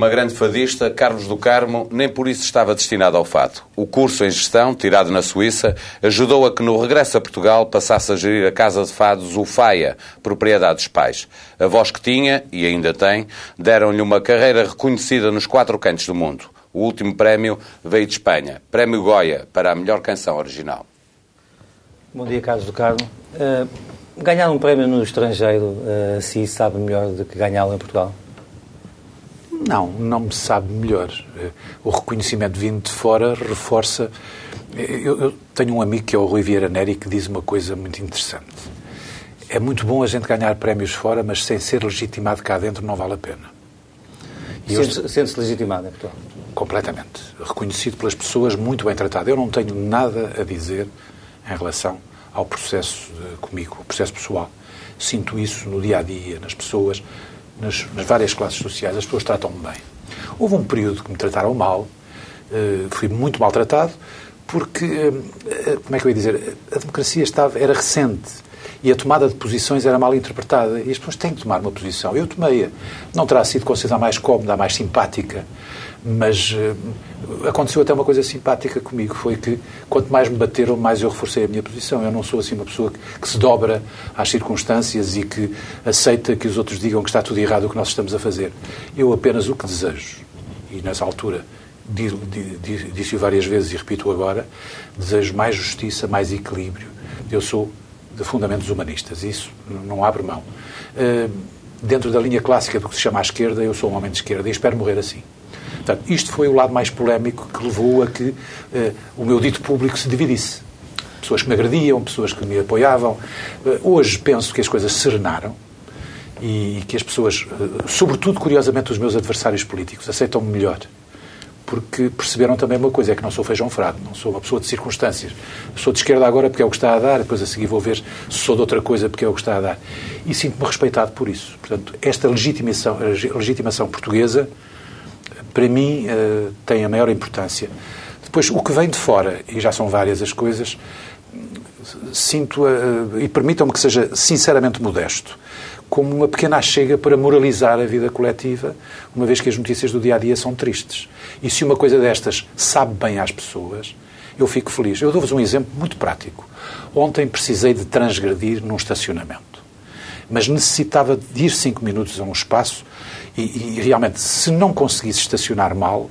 Uma grande fadista, Carlos do Carmo nem por isso estava destinado ao fado. O curso em gestão, tirado na Suíça, ajudou a que no regresso a Portugal passasse a gerir a casa de fados o Faia, propriedade dos pais. A voz que tinha, e ainda tem, deram-lhe uma carreira reconhecida nos quatro cantos do mundo. O último prémio veio de Espanha, Prémio Goya, para a melhor canção original. Bom dia, Carlos do Carmo. Uh, ganhar um prémio no estrangeiro, uh, se sabe melhor do que ganhá-lo em Portugal? Não, não me sabe melhor. O reconhecimento vindo de fora reforça. Eu, eu, tenho um amigo que é o Rui Vieira Neri que diz uma coisa muito interessante. É muito bom a gente ganhar prémios fora, mas sem ser legitimado cá dentro não vale a pena. Sente-se sente legitimado em Portugal? Completamente. Reconhecido pelas pessoas, muito bem tratado. Eu não tenho nada a dizer em relação ao processo comigo, o processo pessoal. Sinto isso no dia a dia, nas pessoas nas, nas, várias classes sociais, as pessoas tratam-me bem. Houve um período que me trataram mal, uh, fui muito maltratado, porque, uh, como é que eu ia dizer, a democracia estava, era recente e a tomada de posições era mal interpretada e as pessoas têm que tomar uma posição. Eu tomei-a. Não terá sido considerada mais cómoda, mais simpática, mas uh, aconteceu até uma coisa simpática comigo, foi que quanto mais me bateram, mais eu reforcei a minha posição. Eu não sou assim uma pessoa que, que, se dobra às circunstâncias e que aceita que os outros digam que está tudo errado o que nós estamos a fazer. Eu apenas o que desejo, e nessa altura disse-o várias vezes e repito agora, desejo mais justiça, mais equilíbrio. Eu sou de fundamentos humanistas, isso não abre mão. Uh, dentro da linha clássica do que se chama à esquerda, eu sou um homem de esquerda e espero morrer assim. Portanto, isto foi o lado mais polémico que levou a que uh, o meu dito público se dividisse. Pessoas que me agrediam, pessoas que me apoiavam. Uh, hoje penso que as coisas serenaram e que as pessoas, sobretudo, curiosamente, os meus adversários políticos, aceitam-me melhor. Porque perceberam também uma coisa, é que não sou feijão frado, não sou uma pessoa de circunstâncias. Sou de esquerda agora porque é o que está a dar, depois a seguir vou ver se sou de outra coisa porque é o que está a dar. E sinto-me respeitado por isso. Portanto, esta legitimação, legitimação portuguesa para mim, uh, tem a maior importância. Depois, o que vem de fora, e já são várias as coisas, sinto, uh, e permitam-me que seja sinceramente modesto, como uma pequena chega para moralizar a vida coletiva, uma vez que as notícias do dia a dia são tristes. E se uma coisa destas sabe bem às pessoas, eu fico feliz. Eu dou-vos um exemplo muito prático. Ontem precisei de transgredir num estacionamento mas necessitava de ir cinco minutos a um espaço e, e, realmente, se não conseguisse estacionar mal,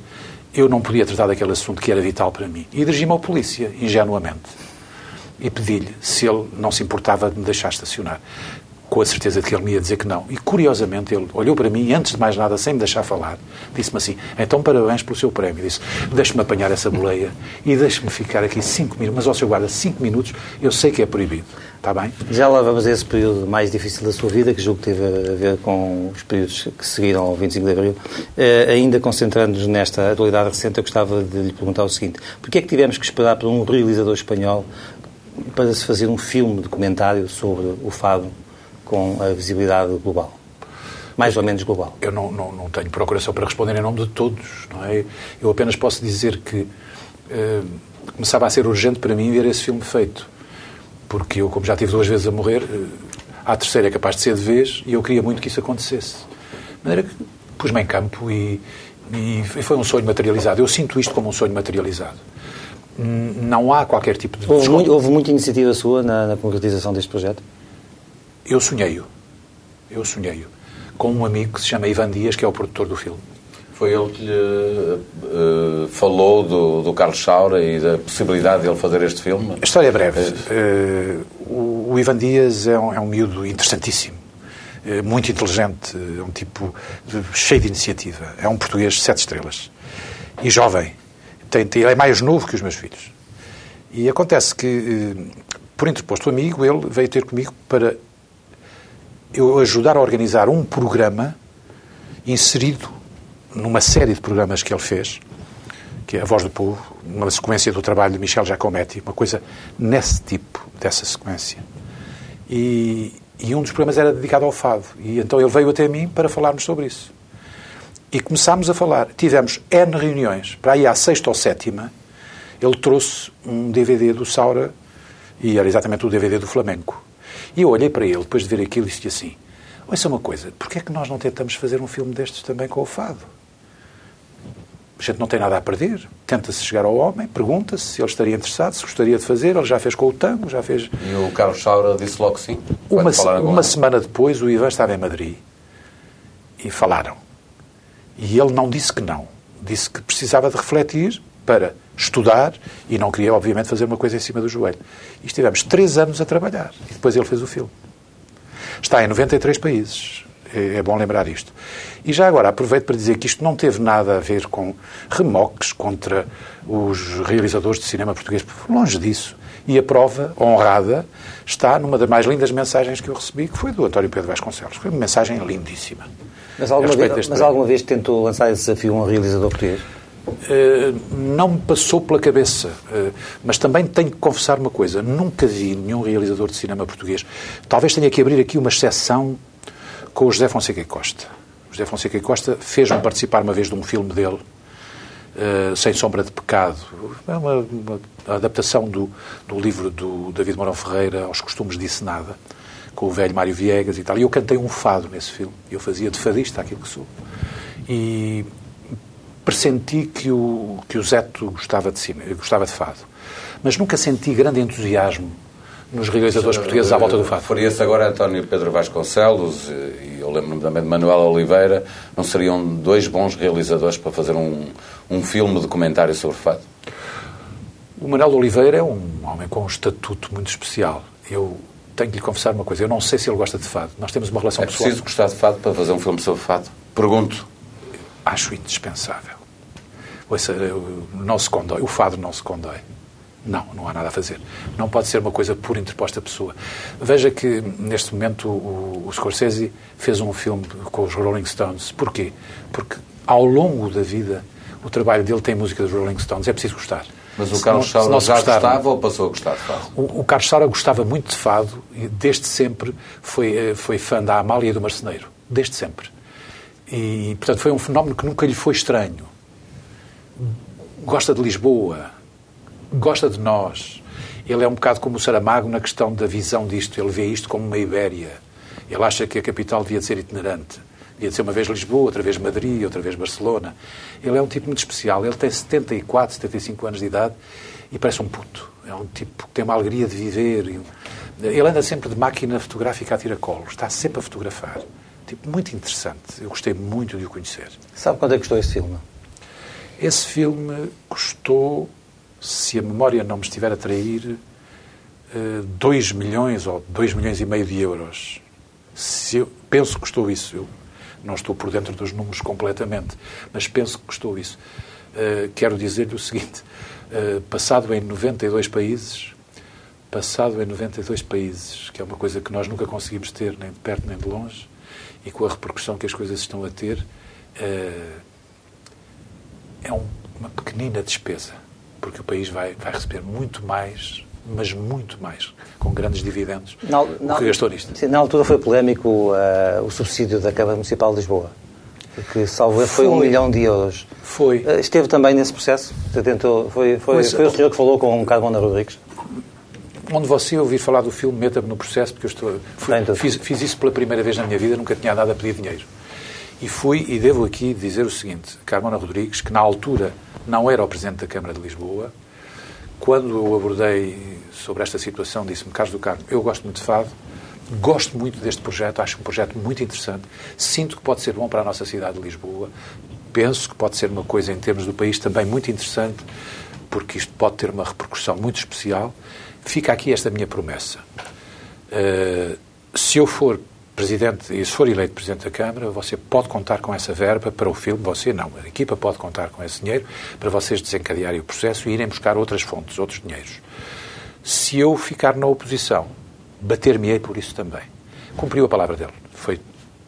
eu não podia tratar daquele assunto que era vital para mim. E dirigi-me ao polícia, ingenuamente. E pedi-lhe se ele não se importava de me deixar estacionar. Com a certeza de que ele me ia dizer que não. E, curiosamente, ele olhou para mim e, antes de mais nada, sem me deixar falar, disse-me assim: Então, parabéns pelo seu prémio. Disse: Deixe-me apanhar essa boleia e deixe-me ficar aqui cinco minutos. Mas, ao seu guarda, cinco minutos, eu sei que é proibido. Está bem? Já lá vamos a esse período mais difícil da sua vida, que julgo que teve a ver com os períodos que seguiram ao 25 de Abril. Uh, ainda concentrando-nos nesta atualidade recente, eu gostava de lhe perguntar o seguinte: porquê é que tivemos que esperar por um realizador espanhol para se fazer um filme documentário sobre o fado com a visibilidade global? Mais ou menos global. Eu não, não, não tenho procuração para responder em nome de todos, não é? Eu apenas posso dizer que uh, começava a ser urgente para mim ver esse filme feito porque eu, como já tive duas vezes a morrer, a terceira é capaz de ser de vez e eu queria muito que isso acontecesse. De maneira que pus-me em campo e, e, foi um sonho materializado. Eu sinto isto como um sonho materializado. Não há qualquer tipo de. Houve, muito, houve muita iniciativa sua na, na concretização deste projeto? Eu sonhei-o. Eu sonhei-o. Com um amigo que se chama Ivan Dias, que é o produtor do filme. Foi ele que lhe uh, falou do, do Carlos Saura e da possibilidade de ele fazer este filme? A história é breve. Uh, o, o, Ivan Dias é um, é um miúdo interessantíssimo, uh, muito inteligente, é um tipo cheio de iniciativa. É um português de sete estrelas. E jovem. Tem, tem, ele é mais novo que os meus filhos. E acontece que, por interposto amigo, ele veio ter comigo para eu ajudar a organizar um programa inserido numa série de programas que ele fez que é A Voz do Povo, uma sequência do trabalho de Michel Giacometti, uma coisa nesse tipo, dessa sequência. E, e um dos programas era dedicado ao fado. E então ele veio até mim para falarmos sobre isso. E começámos a falar. Tivemos N reuniões. Para aí à sexta ou sétima, ele trouxe um DVD do Saura e era exatamente o DVD do Flamengo. E eu olhei para ele, depois de ver aquilo, e disse assim: Ouça uma coisa, porquê é que nós não tentamos fazer um filme destes também com o fado? A gente não tem nada a perder. Tenta-se chegar ao homem, pergunta-se se ele estaria interessado, se gostaria de fazer. Ele já fez com o tango, já fez. E o Carlos Saura disse logo sim. Uma, uma semana depois, o Ivan estava em Madrid e falaram. E ele não disse que não. Disse que precisava de refletir para estudar e não queria, obviamente, fazer uma coisa em cima do joelho. E estivemos três anos a trabalhar. E depois ele fez o filme. Está em 93 países. É, é bom lembrar isto. E já agora aproveito para dizer que isto não teve nada a ver com remoques contra os realizadores de cinema português. Longe disso. E a prova honrada está numa das mais lindas mensagens que eu recebi, que foi do António Pedro Vasconcelos. Foi uma mensagem lindíssima. Mas alguma, vez, mas alguma vez tentou lançar esse desafio a um realizador português? Uh, não me passou pela cabeça, uh, mas também tenho que confessar uma coisa: nunca vi nenhum realizador de cinema português. Talvez tenha que abrir aqui uma exceção com o José Fonseca e Costa. O José Fonseca e Costa fez-me participar uma vez de um filme dele, uh, Sem Sombra de Pecado. É uma, uma adaptação do, do, livro do David Mourão Ferreira, Aos Costumes Disse Nada, com o velho Mário Viegas e tal. E eu cantei um fado nesse filme. Eu fazia de fadista aquilo que sou. E pressenti que o, que o Zeto gostava de, gostava de fado. Mas nunca senti grande entusiasmo nos realizadores portugueses à volta do fado. Faria-se agora António Pedro Vasconcelos e eu lembro-me também de Manuel Oliveira. Não seriam dois bons realizadores para fazer um, um filme documentário sobre fado? O Manuel Oliveira é um homem com um estatuto muito especial. Eu tenho que lhe confessar uma coisa. Eu não sei se ele gosta de fado. Nós temos uma relação é pessoal. É preciso gostar de fado para fazer um filme sobre fado? Pergunto. Acho indispensável. Ouça, não se condói. O fado não se condói. Não, não há nada a fazer. Não pode ser uma coisa por interposta pessoa. Veja que, neste momento, o, o Scorsese fez um filme com os Rolling Stones. Porquê? Porque, ao longo da vida, o trabalho dele tem música dos Rolling Stones. É preciso gostar. Mas o Carlos Saura já gostar, gostava ou passou a gostar de fado? O, o Carlos Saura gostava muito de fado e, desde sempre, foi, eh, foi fã da Amália e do Marceneiro. Desde sempre. E, portanto, foi um fenómeno que nunca lhe foi estranho. Gosta de Lisboa, gosta de nós. Ele é um bocado como o Saramago na questão da visão disto. Ele vê isto como uma Ibéria. Ele acha que a capital devia de ser itinerante. Devia de ser uma vez Lisboa, outra vez Madrid, outra vez Barcelona. Ele é um tipo muito especial. Ele tem 74, 75 anos de idade e parece um puto. É um tipo que tem uma alegria de viver. Ele anda sempre de máquina fotográfica a tiracolo. Está sempre a fotografar tipo muito interessante. Eu gostei muito de o conhecer. Sabe quanto é que custou esse filme? Esse filme custou, se a memória não me estiver a trair, 2 eh, milhões ou 2 milhões e meio de euros. Eu, penso que custou isso. Eu não estou por dentro dos números completamente, mas penso que custou isso. Uh, quero dizer-lhe o seguinte: uh, passado em 92 países, passado em 92 países, que é uma coisa que nós nunca conseguimos ter, nem de perto nem de longe, e com a repercussão que as coisas estão a ter, eh, é uma pequenina despesa, porque o país vai, vai receber muito mais, mas muito mais, com grandes dividendos, na, na, o que gastou nisto. Sim, na altura foi polémico uh, o subsídio da Câmara Municipal de Lisboa, que, salvo foi, foi um milhão de euros. Foi. Uh, esteve também nesse processo? Tentou, foi, foi, Mas, foi o senhor que falou com o Carmona Rodrigues? onde você ouvir falar do filme, meta-me no processo, porque eu estou, fui, fiz, fiz, isso pela primeira vez na minha vida, nunca tinha dado a pedir dinheiro. E fui, e devo aqui dizer o seguinte: Carmona Rodrigues, que na altura não era o Presidente da Câmara de Lisboa, quando eu abordei sobre esta situação, disse-me: Carlos do Carmo, eu gosto muito de fado, gosto muito deste projeto, acho um projeto muito interessante, sinto que pode ser bom para a nossa cidade de Lisboa, penso que pode ser uma coisa em termos do país também muito interessante, porque isto pode ter uma repercussão muito especial fica aqui esta minha promessa. Uh, se eu for presidente e se for eleito presidente da Câmara, você pode contar com essa verba para o filme, você não, a equipa pode contar com esse dinheiro para vocês desencadearem o processo e irem buscar outras fontes, outros dinheiros. Se eu ficar na oposição, bater-me-ei por isso também. Cumpriu a palavra dele. Foi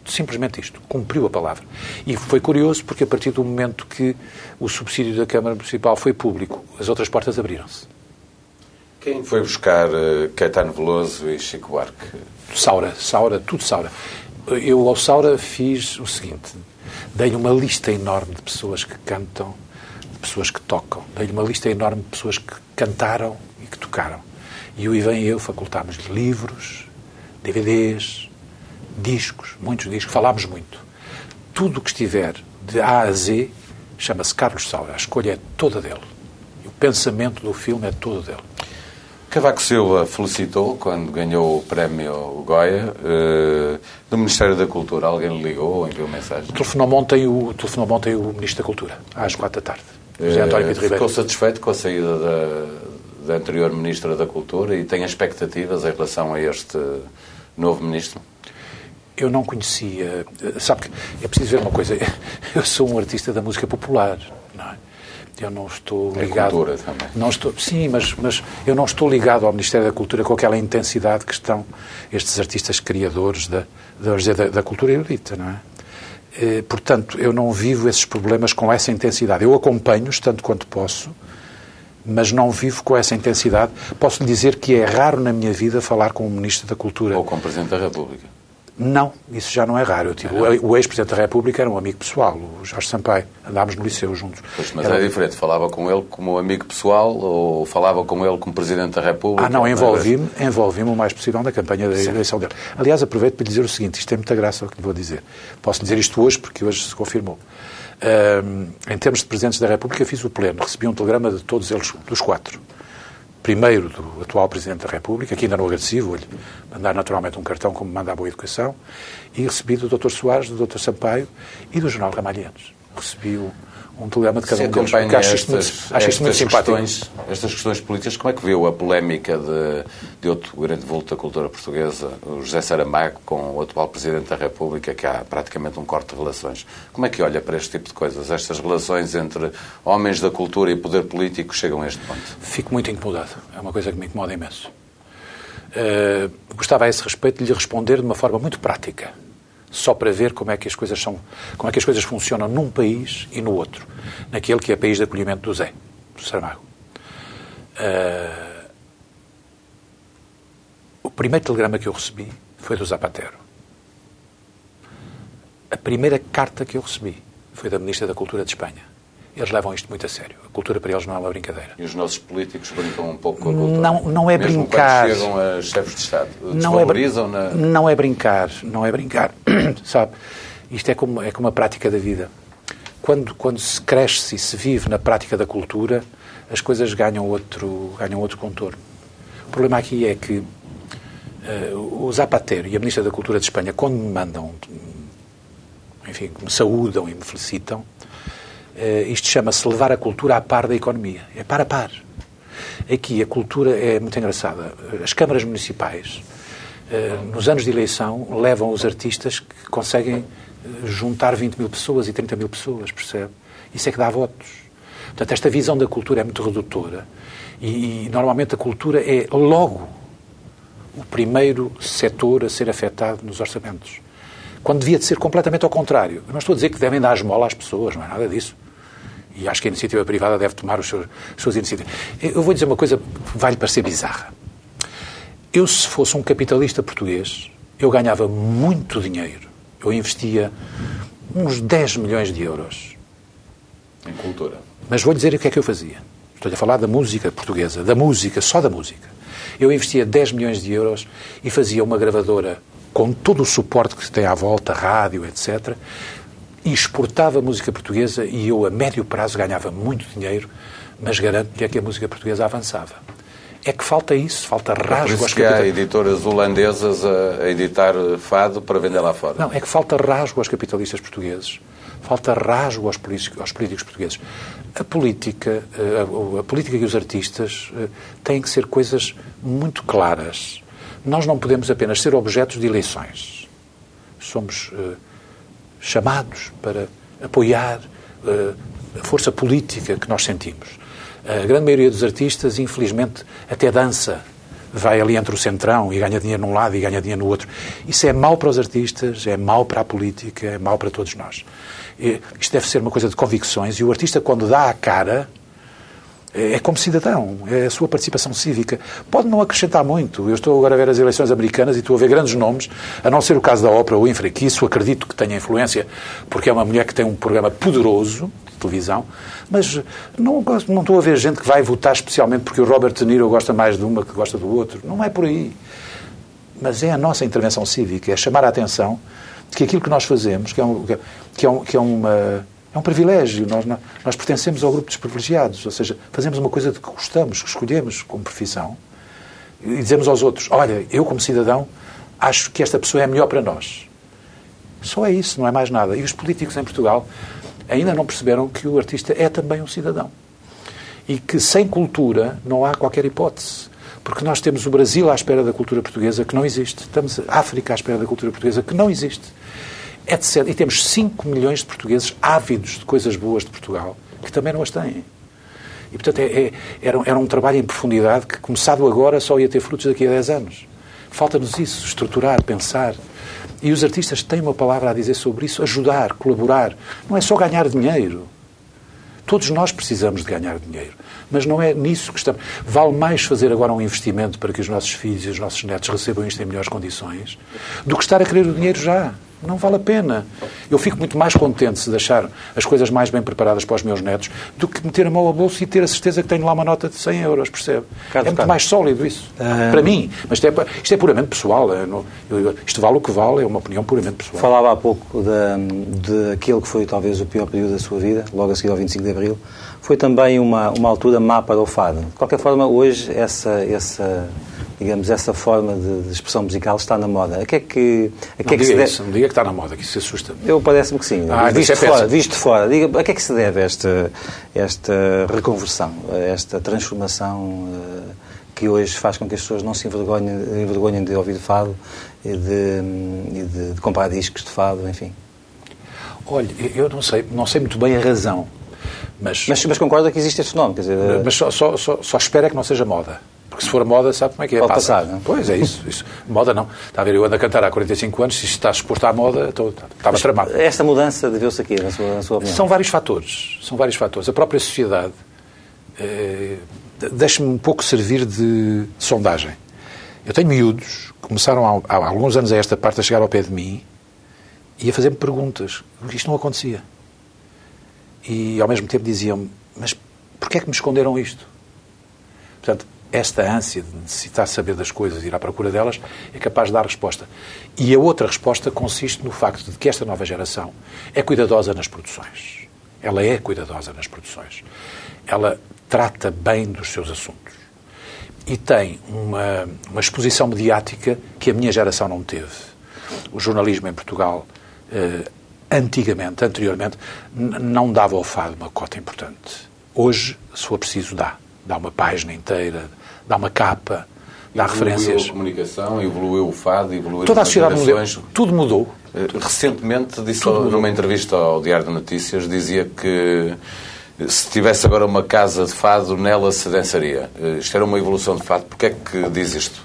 Simplesmente isto. Cumpriu a palavra. E foi curioso porque a partir do momento que o subsídio da Câmara Municipal foi público, as outras portas abriram-se. Quem foi buscar uh, Caetano Veloso e Chico Buarque? Saura, Saura, tudo Saura. Eu ao Saura fiz o seguinte, dei-lhe uma lista enorme de pessoas que cantam, de pessoas que tocam, dei-lhe uma lista enorme de pessoas que cantaram e que tocaram. E o Ivan e eu facultámos-lhe livros, DVDs, discos, muitos discos, falámos muito. Tudo o que estiver de A a Z chama-se Carlos Saura. A escolha é toda dele. E o pensamento do filme é todo dele. Cavaco Silva felicitou quando ganhou o prémio Goya uh, do Ministério da Cultura. Alguém lhe ligou ou enviou mensagem? Telefonou ontem o, telefonou ontem o Ministro da Cultura, às quatro da tarde. José António Pinto uh, Ficou satisfeito com a saída da, da anterior Ministra da Cultura e tem expectativas em relação a este novo Ministro? Eu não conhecia. Sabe que é preciso ver uma coisa. Eu sou um artista da música popular, não é? Eu não estou é ligado. cultura também. Não estou, sim, mas, mas eu não estou ligado ao Ministério da Cultura com aquela intensidade que estão estes artistas criadores da, da, da cultura erudita, não é? E, portanto, eu não vivo esses problemas com essa intensidade. Eu acompanho-os tanto quanto posso, mas não vivo com essa intensidade. Posso lhe dizer que é raro na minha vida falar com o Ministro da Cultura. Ou com o Presidente da República. Não, isso já não é raro. Eu tive, o ex-presidente da República era um amigo pessoal, o Jorge Sampaio. Andámos no liceu juntos. Pois, mas era... é diferente. Falava com ele como amigo pessoal ou falava com ele como presidente da República? Ah, não, envolvi-me envolvi o mais possível na campanha da eleição dele. Aliás, aproveito para lhe dizer o seguinte: isto tem muita graça o que lhe vou dizer. Posso dizer isto hoje porque hoje se confirmou. Um, em termos de presidentes da República, fiz o pleno. Recebi um telegrama de todos eles, dos quatro primeiro do atual Presidente da República, que ainda não agradeci, vou-lhe mandar naturalmente um cartão como manda a Boa Educação, e recebi do Dr. Soares, do Dr. Sampaio e do Jornal Ramalhianos. Recebi o, um telegrama de cada Se um deles, porque acho isto muito, acho isto muito simpático. Questões, estas questões políticas, como é que viu a polémica de, de outro grande vulto da cultura portuguesa, o José Saramago, com o atual Presidente da República, que há praticamente um corte de relações? Como é que olha para este tipo de coisas? Estas relações entre homens da cultura e poder político chegam a este ponto? Fico muito incomodado. É uma coisa que me incomoda imenso. Uh, gostava a esse respeito de lhe responder de uma forma muito prática só para ver como é que as coisas são, como é que as coisas funcionam num país e no outro, naquele que é país de acolhimento do Zé, do Saramago. Uh, o primeiro telegrama que eu recebi foi do Zapatero. A primeira carta que eu recebi foi da Ministra da Cultura de Espanha. Eles levam isto muito a sério. A cultura para eles não é uma brincadeira. E os nossos políticos brincam um pouco com a cultura? Não, não é Mesmo brincar. Quando chegam a chefes de Estado, não é, na... não é brincar, não é brincar. Sabe, isto é como, é como a prática da vida. Quando, quando se cresce e se vive na prática da cultura, as coisas ganham outro, ganham outro contorno. O problema aqui é que uh, o Zapatero e a Ministra da Cultura de Espanha, quando me mandam, enfim, me saúdam e me felicitam, isto chama-se levar a cultura a par da economia. É par a par. Aqui a cultura é muito engraçada. As câmaras municipais, uh, nos anos de eleição, levam os artistas que conseguem eh, juntar 20 mil pessoas e 30 mil pessoas, percebe? Isso é que dá votos. Portanto, esta visão da cultura é muito redutora. E, e normalmente a cultura é logo o primeiro setor a ser afetado nos orçamentos quando devia de ser completamente ao contrário. Eu não estou a dizer que devem dar esmola às pessoas, não é nada disso. E acho que a iniciativa privada deve tomar os seus, as suas iniciativas. Eu vou dizer uma coisa que vai-lhe parecer bizarra. Eu, se fosse um capitalista português, eu ganhava muito dinheiro. Eu investia uns 10 milhões de euros. Em cultura. Mas vou-lhe dizer o que é que eu fazia. Estou a falar da música portuguesa, da música, só da música. Eu investia 10 milhões de euros e fazia uma gravadora com todo o suporte que se tem à volta, rádio, etc., e exportava música portuguesa e eu, a médio prazo, ganhava muito dinheiro, mas garanto-lhe é que a música portuguesa avançava. É que falta isso, falta rasgo é por isso que há editoras holandesas a editar fado para vender lá fora. Não, é que falta rasgo aos capitalistas portugueses, falta rasgo aos políticos, aos políticos portugueses. A política, a, a política e os artistas eh, têm que ser coisas muito claras. Nós não podemos apenas ser objetos de eleições. Somos uh, chamados para apoiar uh, a força política que nós sentimos. A grande maioria dos artistas, infelizmente, até dança vai ali entre o centrão e ganha dinheiro num lado e ganha dinheiro no outro. Isso é mau para os artistas, é mau para a política, é mau para todos nós. E isto deve ser uma coisa de convicções e o artista, quando dá a cara, é como cidadão, é a sua participação cívica. Pode não acrescentar muito. Eu estou agora a ver as eleições americanas e estou a ver grandes nomes, a não ser o caso da ópera Winfrey, que isso acredito que tenha influência, porque é uma mulher que tem um programa poderoso de televisão, mas não, não estou a ver gente que vai votar especialmente porque o Robert De Niro gosta mais de uma que gosta do outro. Não é por aí. Mas é a nossa intervenção cívica, é chamar a atenção de que aquilo que nós fazemos, que é, um, que é, um, que é uma é um privilégio. Nós, nós pertencemos ao grupo dos privilegiados. Ou seja, fazemos uma coisa de que gostamos, que escolhemos como profissão e dizemos aos outros: Olha, eu, como cidadão, acho que esta pessoa é melhor para nós. Só é isso, não é mais nada. E os políticos em Portugal ainda não perceberam que o artista é também um cidadão. E que sem cultura não há qualquer hipótese. Porque nós temos o Brasil à espera da cultura portuguesa, que não existe. Estamos a África à espera da cultura portuguesa, que não existe etc. E temos 5 milhões de portugueses ávidos de coisas boas de Portugal, que também não as têm. E, portanto, é, é, era, era um trabalho em profundidade que, começado agora, só ia ter frutos daqui a 10 anos. Falta-nos isso, estruturar, pensar. E os artistas têm uma palavra a dizer sobre isso, ajudar, colaborar. Não é só ganhar dinheiro. Todos nós precisamos de ganhar dinheiro. Mas não é nisso que estamos. Vale mais fazer agora um investimento para que os nossos filhos e os nossos netos recebam isto em melhores condições do que estar a querer o dinheiro já. Não vale a pena. Eu fico muito mais contente se deixar as coisas mais bem preparadas para os meus netos do que meter a mão ao bolso e ter a certeza que tenho lá uma nota de 100 euros, percebe? Carlos, é muito Carlos. mais sólido isso. Ah. Para mim. Mas isto é, isto é puramente pessoal. É, no, isto vale o que vale, é uma opinião puramente pessoal. Falava há pouco de, aquele que foi talvez o pior período da sua vida, logo a seguir ao 25 de Abril. Foi também uma, uma altura má para o fado. De qualquer forma, hoje essa, essa digamos, essa forma de, de, expressão musical está na moda. A que é que, a que, é que se deve... isso, não diga que está na moda, que isso assusta. Eu parece-me que sim. Ah, visto, é de fora, visto fora, diga, a que é que se deve esta, esta reconversão, esta transformação uh, que hoje faz com que as pessoas não se envergonhem, envergonhem de ouvir fado e de, e de, de comprar discos de fado, enfim? Olha, eu não sei, não sei muito bem a razão. Mas, mas, mas concorda que existe este fenómeno? Quer dizer, mas só, só, só, só espera que não seja moda. Porque se for moda, sabe como é que é? Pode Passa. passar, não? É? Pois é isso, isso. Moda não. Está a ver, eu ando a cantar há 45 anos, se está exposto à moda, estou, estava Mas tramado. Esta mudança deveu-se aqui, na sua, na sua opinião? São vários fatores. São vários fatores. A própria sociedade eh, deixa-me um pouco servir de sondagem. Eu tenho miúdos que começaram há, há, alguns anos a esta parte a chegar ao pé de mim e a fazer-me perguntas. Porque isto não acontecia. E ao mesmo tempo diziam-me, mas porquê é que me esconderam isto? Portanto, esta ânsia de necessitar saber das coisas e ir à procura delas é capaz de dar resposta. E a outra resposta consiste no facto de que esta nova geração é cuidadosa nas produções. Ela é cuidadosa nas produções. Ela trata bem dos seus assuntos. E tem uma, uma exposição mediática que a minha geração não teve. O jornalismo em Portugal, eh, antigamente, anteriormente, não dava ao fado uma cota importante. Hoje, se for preciso, dá. Dá uma página inteira dá uma capa, dá evoluiu referências. a comunicação, evoluiu o fado, evoluiu Toda a sociedade mudou. Tudo mudou. Eh, recentemente, disse Tudo numa mudou. entrevista ao Diário de Notícias, dizia que se tivesse agora uma casa de fado, nela se dançaria. Eh, isto era uma evolução de fado. Porquê é que diz isto?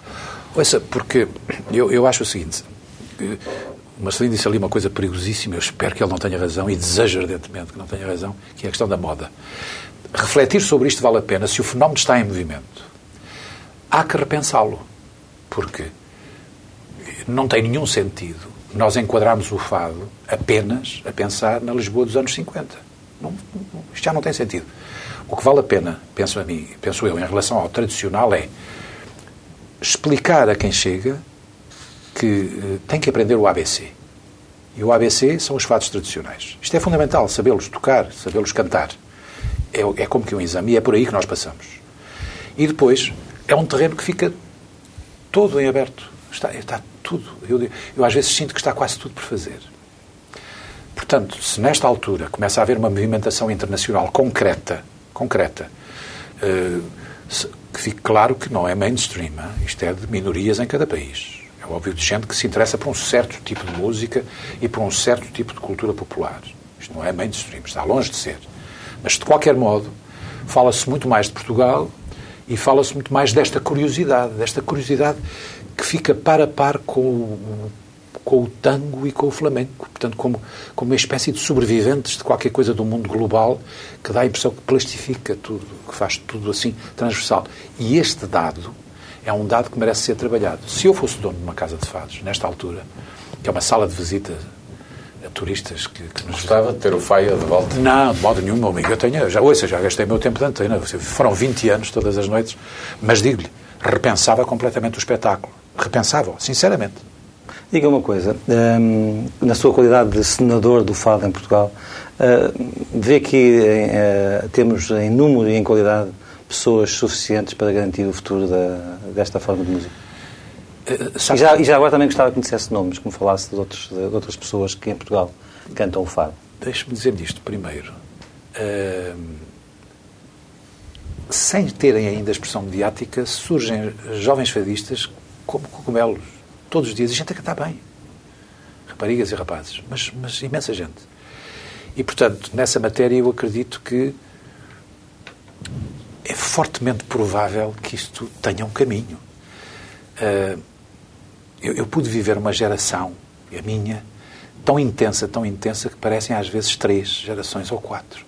Ouça, porque eu, eu acho o seguinte. O Marcelino disse ali uma coisa perigosíssima, eu espero que ele não tenha razão e desejo ardentemente que não tenha razão, que é a questão da moda. Refletir sobre isto vale a pena se o fenómeno está em movimento há que repensá-lo. Porque não tem nenhum sentido nós enquadrarmos o fado apenas a pensar na Lisboa dos anos 50. Não, isto já não tem sentido. O que vale a pena, penso a mim, penso eu, em relação ao tradicional é explicar a quem chega que uh, tem que aprender o ABC. E o ABC são os fados tradicionais. Isto é fundamental, sabê-los tocar, sabê-los cantar. É, é como que um exame e é por aí que nós passamos. E depois é um terreno que fica todo em aberto. Está, está tudo. Eu, eu às vezes sinto que está quase tudo por fazer. Portanto, se nesta altura começa a haver uma movimentação internacional concreta, concreta, uh, se, que fique claro que não é mainstream, isto é de minorias em cada país. É óbvio de gente que se interessa por um certo tipo de música e por um certo tipo de cultura popular. Isto não é mainstream, está longe de ser. Mas, de qualquer modo, fala-se muito mais de Portugal E fala-se muito mais desta curiosidade, desta curiosidade que fica par a par com o, com o tango e com o flamenco. Portanto, como, como uma espécie de sobreviventes de qualquer coisa do mundo global que dá a impressão que plastifica tudo, que faz tudo assim transversal. E este dado é um dado que merece ser trabalhado. Se eu fosse dono de uma casa de fados, nesta altura, que é uma sala de visita a turistas que, que nos... Gostava de ter o Faia de volta. Não, de modo nenhum, meu amigo. Eu tenho, já, ouça, já gastei meu tempo de antena. Foram 20 anos todas as noites. Mas digo-lhe, repensava completamente o espetáculo. Repensava, sinceramente. Diga uma coisa, hum, na sua qualidade de senador do fado em Portugal, hum, vê que uh, temos em número e em qualidade pessoas suficientes para garantir o futuro da, desta forma de música? Uh, e, já, e, já, agora também gostava que me dissesse nomes, que me falasse de, outros, de outras pessoas que em Portugal cantam o fado. Deixe-me dizer isto primeiro. Uh, sem terem ainda a expressão mediática, surgem jovens fadistas como cogumelos, todos os dias, e gente a cantar bem. Raparigas e rapazes, mas, mas imensa gente. E, portanto, nessa matéria eu acredito que é fortemente provável que isto tenha um caminho. Uh, eu, eu, pude viver uma geração, a minha, tão intensa, tão intensa, que parecem às vezes três gerações ou quatro.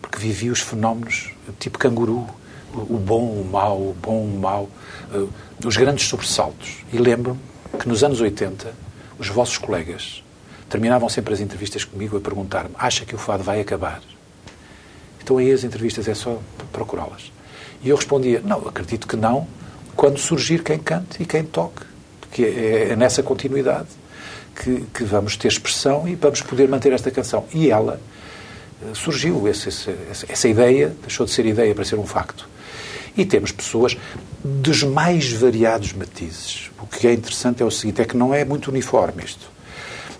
Porque vivi os fenómenos tipo canguru, o, bom, o mau, o bom, o mau, uh, os grandes sobressaltos. E lembro-me que nos anos 80, os vossos colegas terminavam sempre as entrevistas comigo a perguntar-me: acha que o fado vai acabar? Então aí as entrevistas é só procurá-las. E eu respondia, não, acredito que não, quando surgir quem cante e quem toque. Porque é, é nessa continuidade que, que, vamos ter expressão e vamos poder manter esta canção. E ela eh, surgiu, essa, essa, essa ideia deixou de ser ideia para ser um facto. E temos pessoas dos mais variados matizes. O que é interessante é o seguinte, é que não é muito uniforme isto.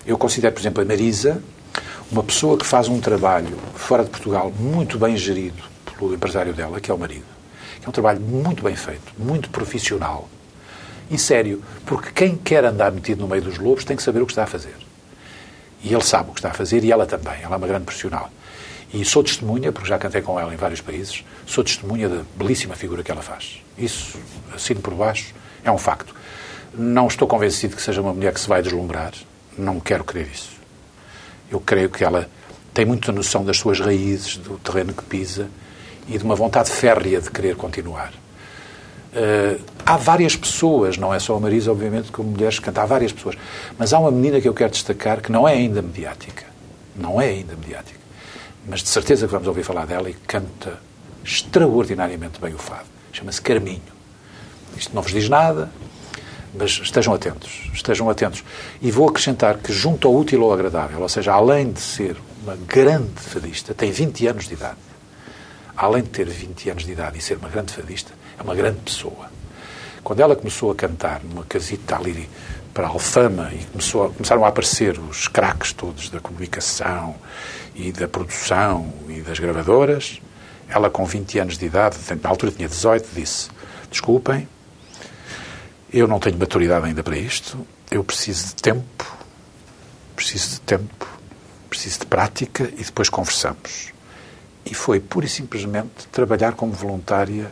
Eu considero, por exemplo, a Marisa uma pessoa que faz um trabalho fora de Portugal muito bem gerido pelo empresário dela, que é o marido. É um trabalho muito bem feito, muito profissional e sério, porque quem quer andar metido no meio dos lobos tem que saber o que está a fazer. E ele sabe o que está a fazer e ela também. Ela é uma grande profissional. E sou testemunha, porque já cantei com ela em vários países, sou testemunha da belíssima figura que ela faz. Isso, assim por baixo, é um facto. Não estou convencido que seja uma mulher que se vai deslumbrar. Não quero crer isso. Eu creio que ela tem muita noção das suas raízes, do terreno que pisa e de uma vontade férrea de querer continuar. Uh, há várias pessoas, não é só a Marisa, obviamente, como mulheres que cantam, há várias pessoas. Mas há uma menina que eu quero destacar que não é ainda mediática. Não é ainda mediática. Mas de certeza que vamos ouvir falar dela e canta extraordinariamente bem o fado. Chama-se Carminho. Isto não vos diz nada, mas estejam atentos. Estejam atentos. E vou acrescentar que, junto ao útil ou agradável, ou seja, além de ser uma grande fadista, tem 20 anos de idade além de ter 20 anos de idade e ser uma grande fadista, é uma grande pessoa. Quando ela começou a cantar numa casita ali para a Alfama e começou começaram a aparecer os craques todos da comunicação e da produção e das gravadoras, ela com 20 anos de idade, na altura tinha 18, disse: Desculpem, eu não tenho maturidade ainda para isto, eu preciso de tempo, preciso de tempo, preciso de prática e depois conversamos e foi pura e simplesmente trabalhar como voluntária